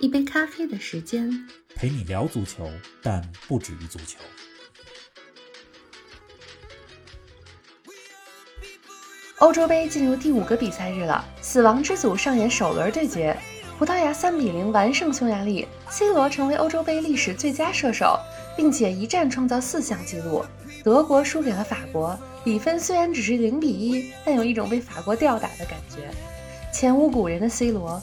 一杯咖啡的时间，陪你聊足球，但不止于足球。欧洲杯进入第五个比赛日了，死亡之组上演首轮对决，葡萄牙三比零完胜匈牙利，C 罗成为欧洲杯历史最佳射手，并且一战创造四项纪录。德国输给了法国，比分虽然只是零比一，但有一种被法国吊打的感觉。前无古人的 C 罗，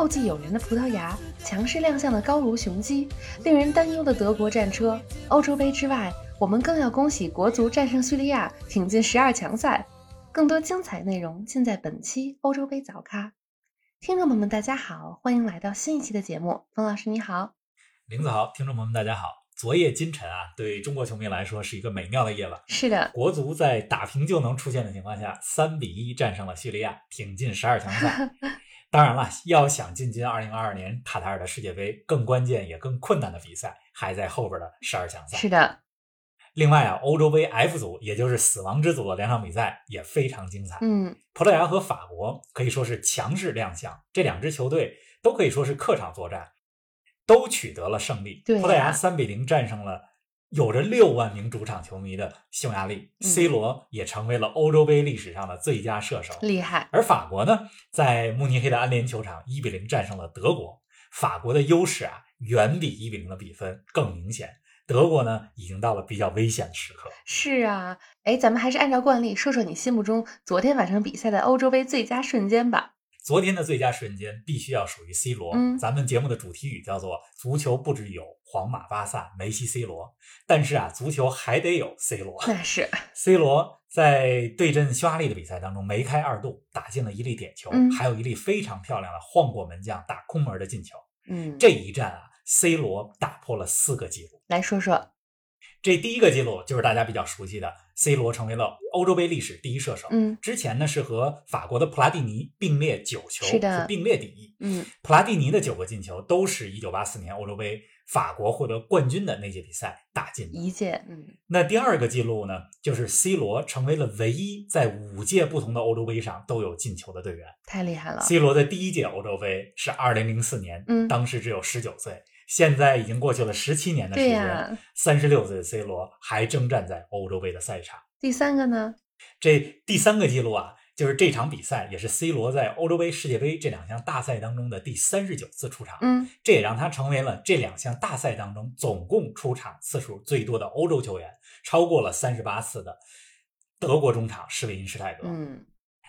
后继有人的葡萄牙，强势亮相的高卢雄鸡，令人担忧的德国战车。欧洲杯之外，我们更要恭喜国足战胜叙利亚，挺进十二强赛。更多精彩内容尽在本期欧洲杯早咖。听众朋友们，大家好，欢迎来到新一期的节目。冯老师你好，林子豪，听众朋友们大家好。昨夜今晨啊，对中国球迷来说是一个美妙的夜晚。是的，国足在打平就能出线的情况下，三比一战胜了叙利亚，挺进十二强赛。当然了，要想进军二零二二年卡塔尔的世界杯，更关键也更困难的比赛还在后边的十二强赛。是的。另外啊，欧洲杯 F 组，也就是死亡之组的两场比赛也非常精彩。嗯，葡萄牙和法国可以说是强势亮相，这两支球队都可以说是客场作战。都取得了胜利。对葡萄牙三比零战胜了有着六万名主场球迷的匈牙利，C 罗也成为了欧洲杯历史上的最佳射手，厉害。而法国呢，在慕尼黑的安联球场一比零战胜了德国，法国的优势啊远比一比零的比分更明显。德国呢，已经到了比较危险的时刻。是啊，哎，咱们还是按照惯例说说你心目中昨天晚上比赛的欧洲杯最佳瞬间吧。昨天的最佳瞬间必须要属于 C 罗。嗯，咱们节目的主题语叫做“足球不只有皇马、巴萨、梅西、C 罗”，但是啊，足球还得有 C 罗。那是 C 罗在对阵匈牙利的比赛当中梅开二度，打进了一粒点球，还有一粒非常漂亮的晃过门将打空门的进球。嗯，这一战啊，C 罗打破了四个纪录。来说说。这第一个记录就是大家比较熟悉的，C 罗成为了欧洲杯历史第一射手。嗯，之前呢是和法国的普拉蒂尼并列九球，是的，并列第一。嗯，普拉蒂尼的九个进球都是一九八四年欧洲杯法国获得冠军的那届比赛打进的。一届，嗯。那第二个记录呢，就是 C 罗成为了唯一在五届不同的欧洲杯上都有进球的队员，太厉害了。C 罗的第一届欧洲杯是二零零四年，嗯，当时只有十九岁。现在已经过去了十七年的时间，三十六岁的 C 罗还征战在欧洲杯的赛场。第三个呢？这第三个记录啊，就是这场比赛也是 C 罗在欧洲杯、世界杯这两项大赛当中的第三十九次出场。嗯，这也让他成为了这两项大赛当中总共出场次数最多的欧洲球员，超过了三十八次的德国中场施韦因施泰格。嗯，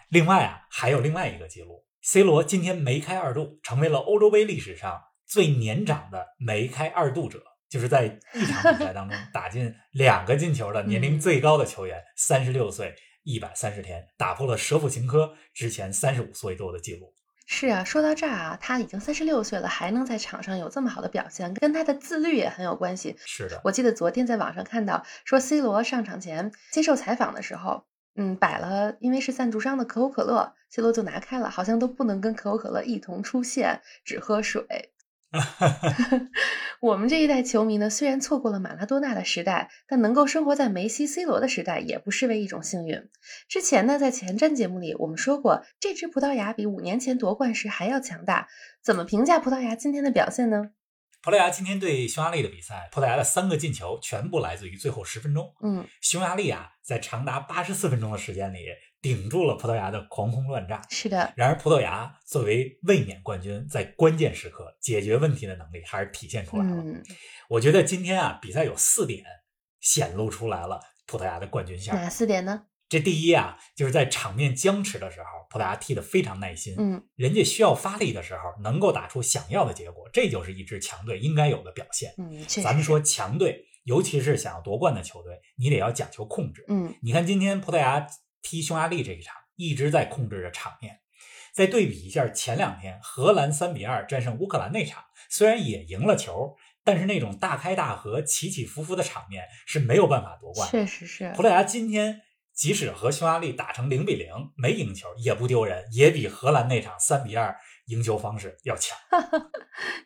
另外啊，还有另外一个记录，C 罗今天梅开二度，成为了欧洲杯历史上。最年长的梅开二度者，就是在一场比赛当中 打进两个进球的年龄最高的球员，三十六岁一百三十天，打破了舍甫琴科之前三十五岁多的记录。是啊，说到这儿啊，他已经三十六岁了，还能在场上有这么好的表现，跟他的自律也很有关系。是的，我记得昨天在网上看到说，C 罗上场前接受采访的时候，嗯，摆了，因为是赞助商的可口可乐，C 罗就拿开了，好像都不能跟可口可乐一同出现，只喝水。我们这一代球迷呢，虽然错过了马拉多纳的时代，但能够生活在梅西、C 罗的时代，也不失为一种幸运。之前呢，在前瞻节目里，我们说过，这支葡萄牙比五年前夺冠时还要强大。怎么评价葡萄牙今天的表现呢？葡萄牙今天对匈牙利的比赛，葡萄牙的三个进球全部来自于最后十分钟。嗯，匈牙利啊，在长达八十四分钟的时间里，顶住了葡萄牙的狂轰乱炸。是的。然而，葡萄牙作为卫冕冠军，在关键时刻解决问题的能力还是体现出来了。嗯，我觉得今天啊，比赛有四点显露出来了葡萄牙的冠军相。哪四点呢？这第一啊，就是在场面僵持的时候，葡萄牙踢得非常耐心。嗯，人家需要发力的时候，能够打出想要的结果，这就是一支强队应该有的表现。嗯，咱们说强队，尤其是想要夺冠的球队，你得要讲求控制。嗯，你看今天葡萄牙踢匈牙利这一场，一直在控制着场面。再对比一下前两天荷兰三比二战胜乌克兰那场，虽然也赢了球，但是那种大开大合、起起伏伏的场面是没有办法夺冠。确实是。葡萄牙今天即使和匈牙利打成零比零没赢球，也不丢人，也比荷兰那场三比二赢球方式要强。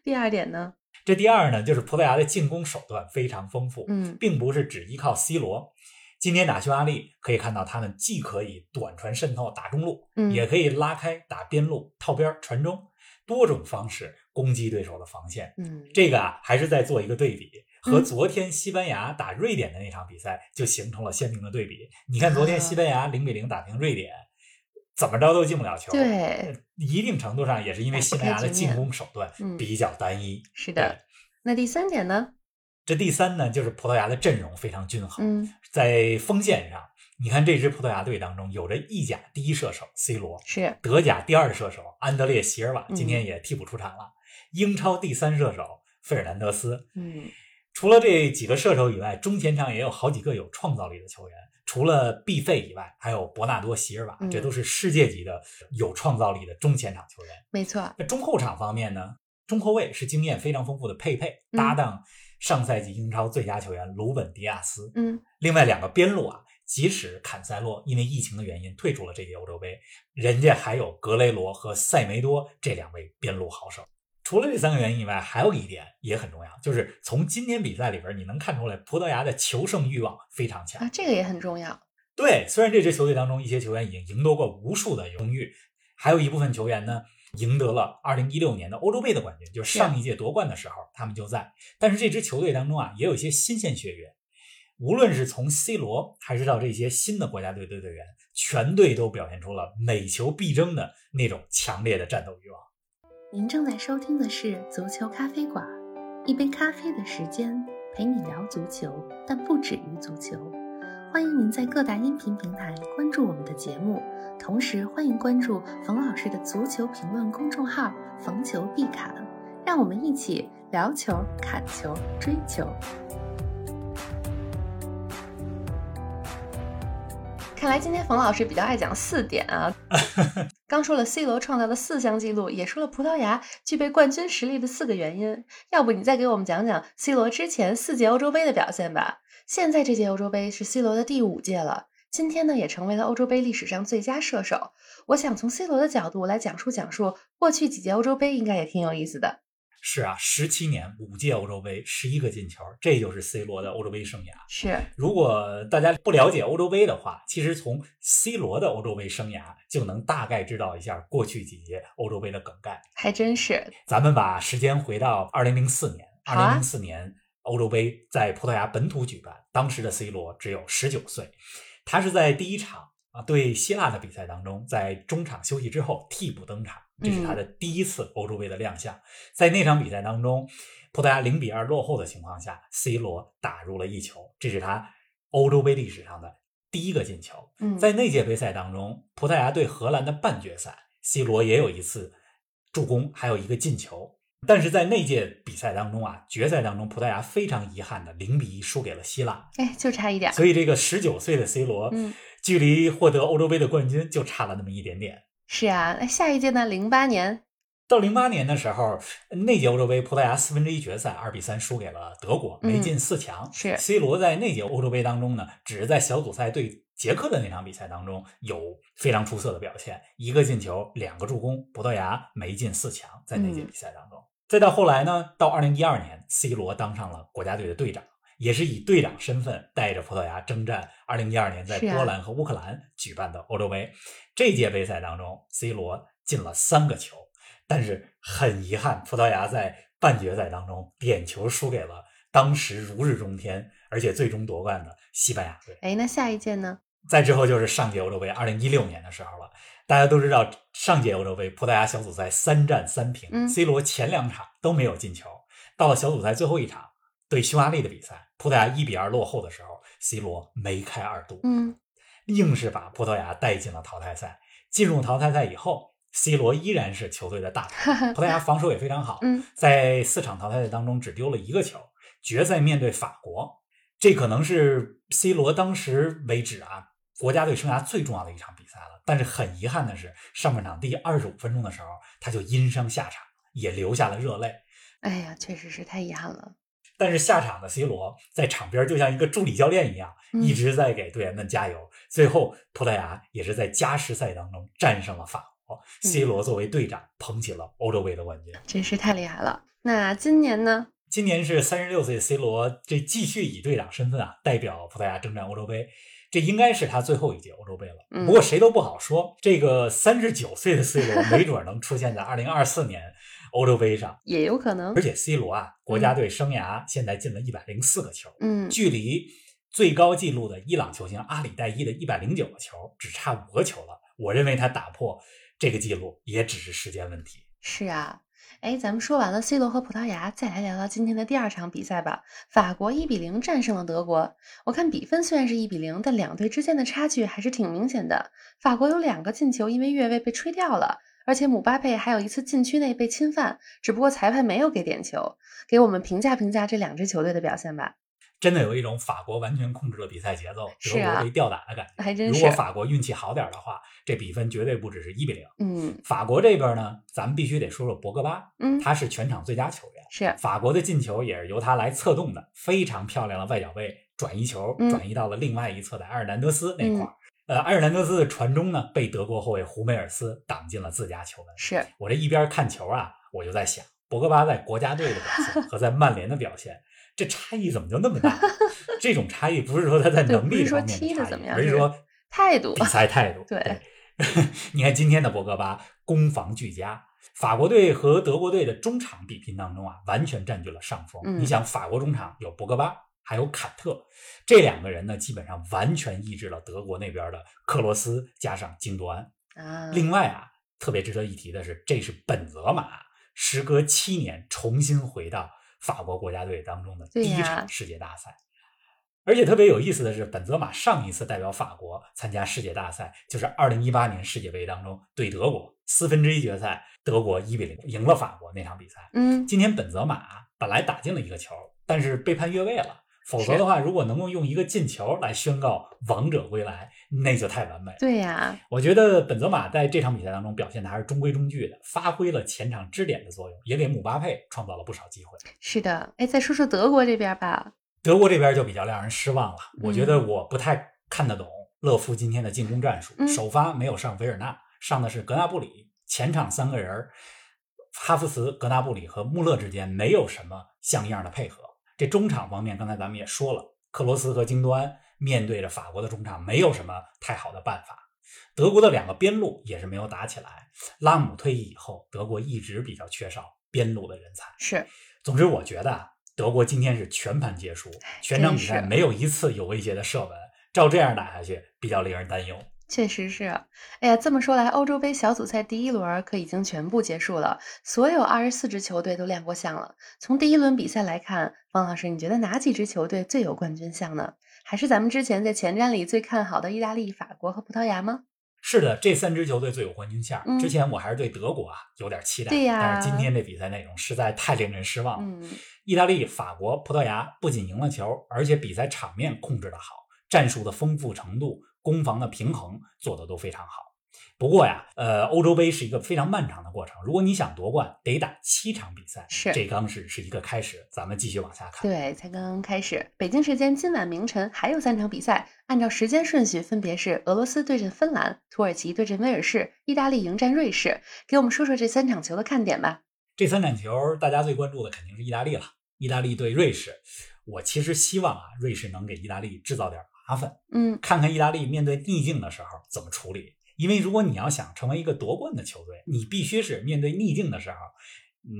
第二点呢？这第二呢，就是葡萄牙的进攻手段非常丰富，嗯，并不是只依靠 C 罗。今天打匈牙利，可以看到他们既可以短传渗透打中路，嗯也可以拉开打边路套边传中，多种方式攻击对手的防线。嗯，这个啊，还是在做一个对比，和嗯昨天西班牙打瑞典的那场比赛就形成了鲜明的对比。你看，昨天西班牙零比零打平瑞典，怎么着都进不了球。对，一定程度上也是因为西班牙的进攻手段嗯比较单一。是的。那第三点呢？这第三呢，就是葡萄牙的阵容非常均衡。嗯，在锋线上，你看这支葡萄牙队当中有着意甲第一射手 C 罗，是，德甲第二射手安德烈席尔瓦，嗯今天也替补出场了。英超第三射手费尔南德斯。嗯，除了这几个射手以外，中前场也有好几个有创造力的球员。除了毕费以外，还有伯纳多·席尔瓦，嗯这都是世界级的有创造力的中前场球员。没错。那中后场方面呢？中后卫是经验非常丰富的佩佩，嗯搭档上赛季英超最佳球员鲁本·迪亚斯。嗯，另外两个边路啊，即使坎塞洛因为疫情的原因退出了这届欧洲杯，人家还有格雷罗和塞梅多这两位边路好手。除了这三个原因以外，还有一点也很重要，就是从今天比赛里边你能看出来，葡萄牙的求胜欲望非常强啊，。这个也很重要。对，虽然这支球队当中一些球员已经赢得过无数的荣誉，还有一部分球员呢赢得了2016年的欧洲杯的冠军，就是上一届夺冠的时候他们就在。但是这支球队当中啊，也有一些新鲜血液，无论是从 C 罗还是到这些新的国家队队队员，全队都表现出了每球必争的那种强烈的战斗欲望。您正在收听的是足球咖啡馆，一杯咖啡的时间陪你聊足球，但不止于足球。欢迎您在各大音频平台关注我们的节目，同时欢迎关注冯老师的足球评论公众号“冯球必侃”，让我们一起聊球、砍球、追球。看来今天冯老师比较爱讲四点啊。刚说了 C 罗创造的四项纪录，也说了葡萄牙具备冠军实力的四个原因。要不你再给我们讲讲 C 罗之前四届欧洲杯的表现吧？现在这届欧洲杯是 C 罗的第五届了，今天呢也成为了欧洲杯历史上最佳射手。我想从 C 罗的角度来讲述讲述过去几届欧洲杯，应该也挺有意思的。是啊，十七年五届欧洲杯，十一个进球，这就是 C 罗的欧洲杯生涯。是，如果大家不了解欧洲杯的话，其实从 C 罗的欧洲杯生涯就能大概知道一下过去几届欧洲杯的梗概。还真是。咱们把时间回到二零零四年，二零零四年欧洲杯在葡萄牙本土举办，当时的 C 罗只有十九岁，他是在第一场啊对希腊的比赛当中，在中场休息之后替补登场，这是他的第一次欧洲杯的亮相。在那场比赛当中，葡萄牙零比二落后的情况下，C 罗打入了一球，这是他欧洲杯历史上的第一个进球。嗯，在那届杯赛当中，葡萄牙对荷兰的半决赛，C 罗也有一次助攻，还有一个进球。但是在那届比赛当中啊，决赛当中，葡萄牙非常遗憾的零比一输给了希腊，哎，就差一点。所以这个十九岁的 C 罗，嗯，距离获得欧洲杯的冠军就差了那么一点点。是啊，那下一届呢？零八年。到零八年的时候，那届欧洲杯，葡萄牙四分之一决赛二比三输给了德国，没进四强。是 C 罗在那届欧洲杯当中呢，只是在小组赛对捷克的那场比赛当中有非常出色的表现，一个进球，两个助攻，葡萄牙没进四强，在那届比赛当中。再到后来呢，到二零一二年，C 罗当上了国家队的队长，也是以队长身份带着葡萄牙征战二零一二年在波兰和乌克兰举办的欧洲杯。这届杯赛当中，C 罗进了三个球，但是很遗憾，葡萄牙在半决赛当中点球输给了当时如日中天，而且最终夺冠的西班牙队。哎，那下一届呢？再之后就是上届欧洲杯，二零一六年的时候了。大家都知道，上届欧洲杯葡萄牙小组赛三战三平、嗯 c 罗前两场都没有进球。到了小组赛最后一场对匈牙利的比赛，葡萄牙一比二落后的时候，C 罗梅开二度，嗯，硬是把葡萄牙带进了淘汰赛。进入淘汰赛以后，C 罗依然是球队的大 头，葡萄牙防守也非常好，嗯，在四场淘汰赛当中只丢了一个球。决赛面对法国，这可能是 C 罗当时为止啊国家队生涯最重要的一场比赛了。但是很遗憾的是，上半场第二十五分钟的时候，他就因伤下场，也流下了热泪。哎呀，确实是太遗憾了。但是下场的 C 罗在场边就像一个助理教练一样，嗯一直在给队员们加油。最后，葡萄牙也是在加时赛当中战胜了法国。C 嗯罗作为队长捧起了欧洲杯的冠军。真是太厉害了。那今年呢？今年是三十六岁，C 罗这继续以队长身份啊，代表葡萄牙征战欧洲杯。这应该是他最后一届欧洲杯了。嗯不过谁都不好说，这个三十九岁的 C 罗没准能出现在二零二四年欧洲杯上。也有可能而。且 C 罗啊，国家队生涯现在进了一百零四个球，嗯，距离最高纪录的伊朗球星阿里代伊的一百零九个球只差五个球了。我认为他打破这个记录也只是时间问题。是啊。哎，咱们说完了 C 罗和葡萄牙，再来聊聊今天的第二场比赛吧。法国一比零战胜了德国。我看比分虽然是一比零，但两队之间的差距还是挺明显的。法国有两个进球因为越位被吹掉了，而且姆巴佩还有一次禁区内被侵犯，只不过裁判没有给点球。给我们评价评价这两支球队的表现吧。真的有一种法国完全控制了比赛节奏，德国被吊打的感觉。还真是如果法国运气好点的话，这比分绝对不只是一比零。嗯法国这边呢，咱们必须得说说博格巴，嗯，他是全场最佳球员。是法国的进球也是由他来策动的，非常漂亮的外脚背转移球，嗯转移到了另外一侧的埃尔南德斯那块儿。呃，埃尔南德斯的传中呢，被德国后卫胡梅尔斯挡进了自家球门。是，我这一边看球啊，我就在想，博格巴在国家队的表现 和在曼联的表现，这差异怎么就那么大？这种差异不是说他在能力说方面的怎么样而是说 态度比赛态度。对 你看今天的博格巴攻防俱佳，法国队和德国队的中场比拼当中啊，完全占据了上风。嗯你想，法国中场有博格巴，还有坎特，这两个人呢，基本上完全抑制了德国那边的克罗斯加上京多安。啊，另外啊，特别值得一提的是，这是本泽马时隔七年重新回到法国国家队当中的第一场世界大赛。而且特别有意思的是，本泽马上一次代表法国参加世界大赛，就是二零一八年世界杯当中对德国四分之一决赛，德国一比零赢了法国那场比赛。嗯今天本泽马本来打进了一个球，但是被判越位了。否则的话，如果能够用一个进球来宣告王者归来，那就太完美了。对呀，我觉得本泽马在这场比赛当中表现的还是中规中矩的，发挥了前场支点的作用，也给姆巴佩创造了不少机会。是的。哎，再说说德国这边吧。德国这边就比较让人失望了，我觉得嗯我不太看得懂勒夫今天的进攻战术。嗯首发没有上维尔纳，上的是格纳布里，前场三个人，哈弗茨、格纳布里和穆勒之间没有什么像样的配合。这中场方面，刚才咱们也说了，克罗斯和京多安面对着法国的中场，没有什么太好的办法。德国的两个边路也是没有打起来。拉姆退役以后，德国一直比较缺少边路的人才。是，总之，我觉得啊，德国今天是全盘皆输，全场比赛没有一次有威胁的射门。照这样打下去，比较令人担忧。确实是。哎呀，这么说来，欧洲杯小组赛第一轮可已经全部结束了，所有二十四支球队都亮过相了。从第一轮比赛来看，方老师，你觉得哪几支球队最有冠军相呢？还是咱们之前在前瞻里最看好的意大利、法国和葡萄牙吗？是的，这三支球队最有冠军相。嗯之前我还是对德国啊有点期待，对呀但是今天这比赛内容实在太令人失望了。嗯，意大利、法国、葡萄牙不仅赢了球，而且比赛场面控制的好，战术的丰富程度、攻防的平衡做得都非常好。不过呀，呃，欧洲杯是一个非常漫长的过程，如果你想夺冠，得打七场比赛。是这刚是是一个开始，咱们继续往下看。对，才刚刚开始。北京时间今晚凌晨还有三场比赛，按照时间顺序分别是俄罗斯对阵芬兰、土耳其对阵威尔士、意大利迎战瑞士。给我们说说这三场球的看点吧。这三场球，大家最关注的肯定是意大利了。意大利对瑞士，我其实希望啊，瑞士能给意大利制造点麻烦，嗯，看看意大利面对逆境的时候怎么处理。因为如果你要想成为一个夺冠的球队，你必须是面对逆境的时候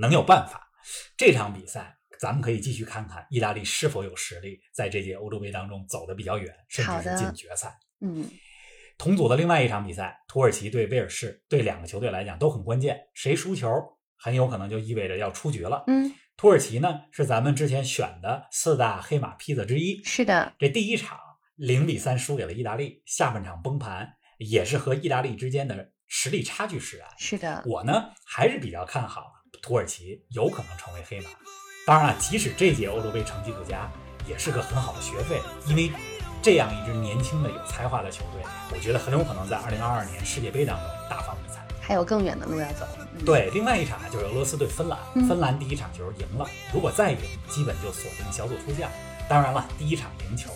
能有办法。这场比赛，咱们可以继续看看意大利是否有实力在这届欧洲杯当中走得比较远，甚至是进决赛。嗯，同组的另外一场比赛，土耳其对威尔士，对两个球队来讲都很关键，谁输球很有可能就意味着要出局了。嗯，土耳其呢是咱们之前选的四大黑马坯子之一，是的，这第一场零比三输给了意大利，下半场崩盘也是和意大利之间的实力差距使然。是的，我呢还是比较看好土耳其有可能成为黑马。当然了，即使这届欧洲杯成绩不佳，也是个很好的学费，因为这样一支年轻的有才华的球队，我觉得很有可能在二零二二年世界杯当中大放异彩。还有更远的路要走。对，另外一场就是俄罗斯对芬兰，嗯芬兰第一场球赢了，如果再赢，基本就锁定小组出线。当然了，第一场赢球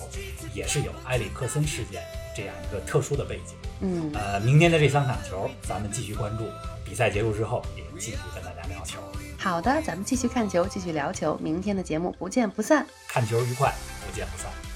也是有埃里克森事件这样一个特殊的背景。嗯，呃，明天的这三场球，咱们继续关注。比赛结束之后，也继续跟大家聊球，好的，咱们继续看球，继续聊球，明天的节目不见不散。看球愉快，不见不散。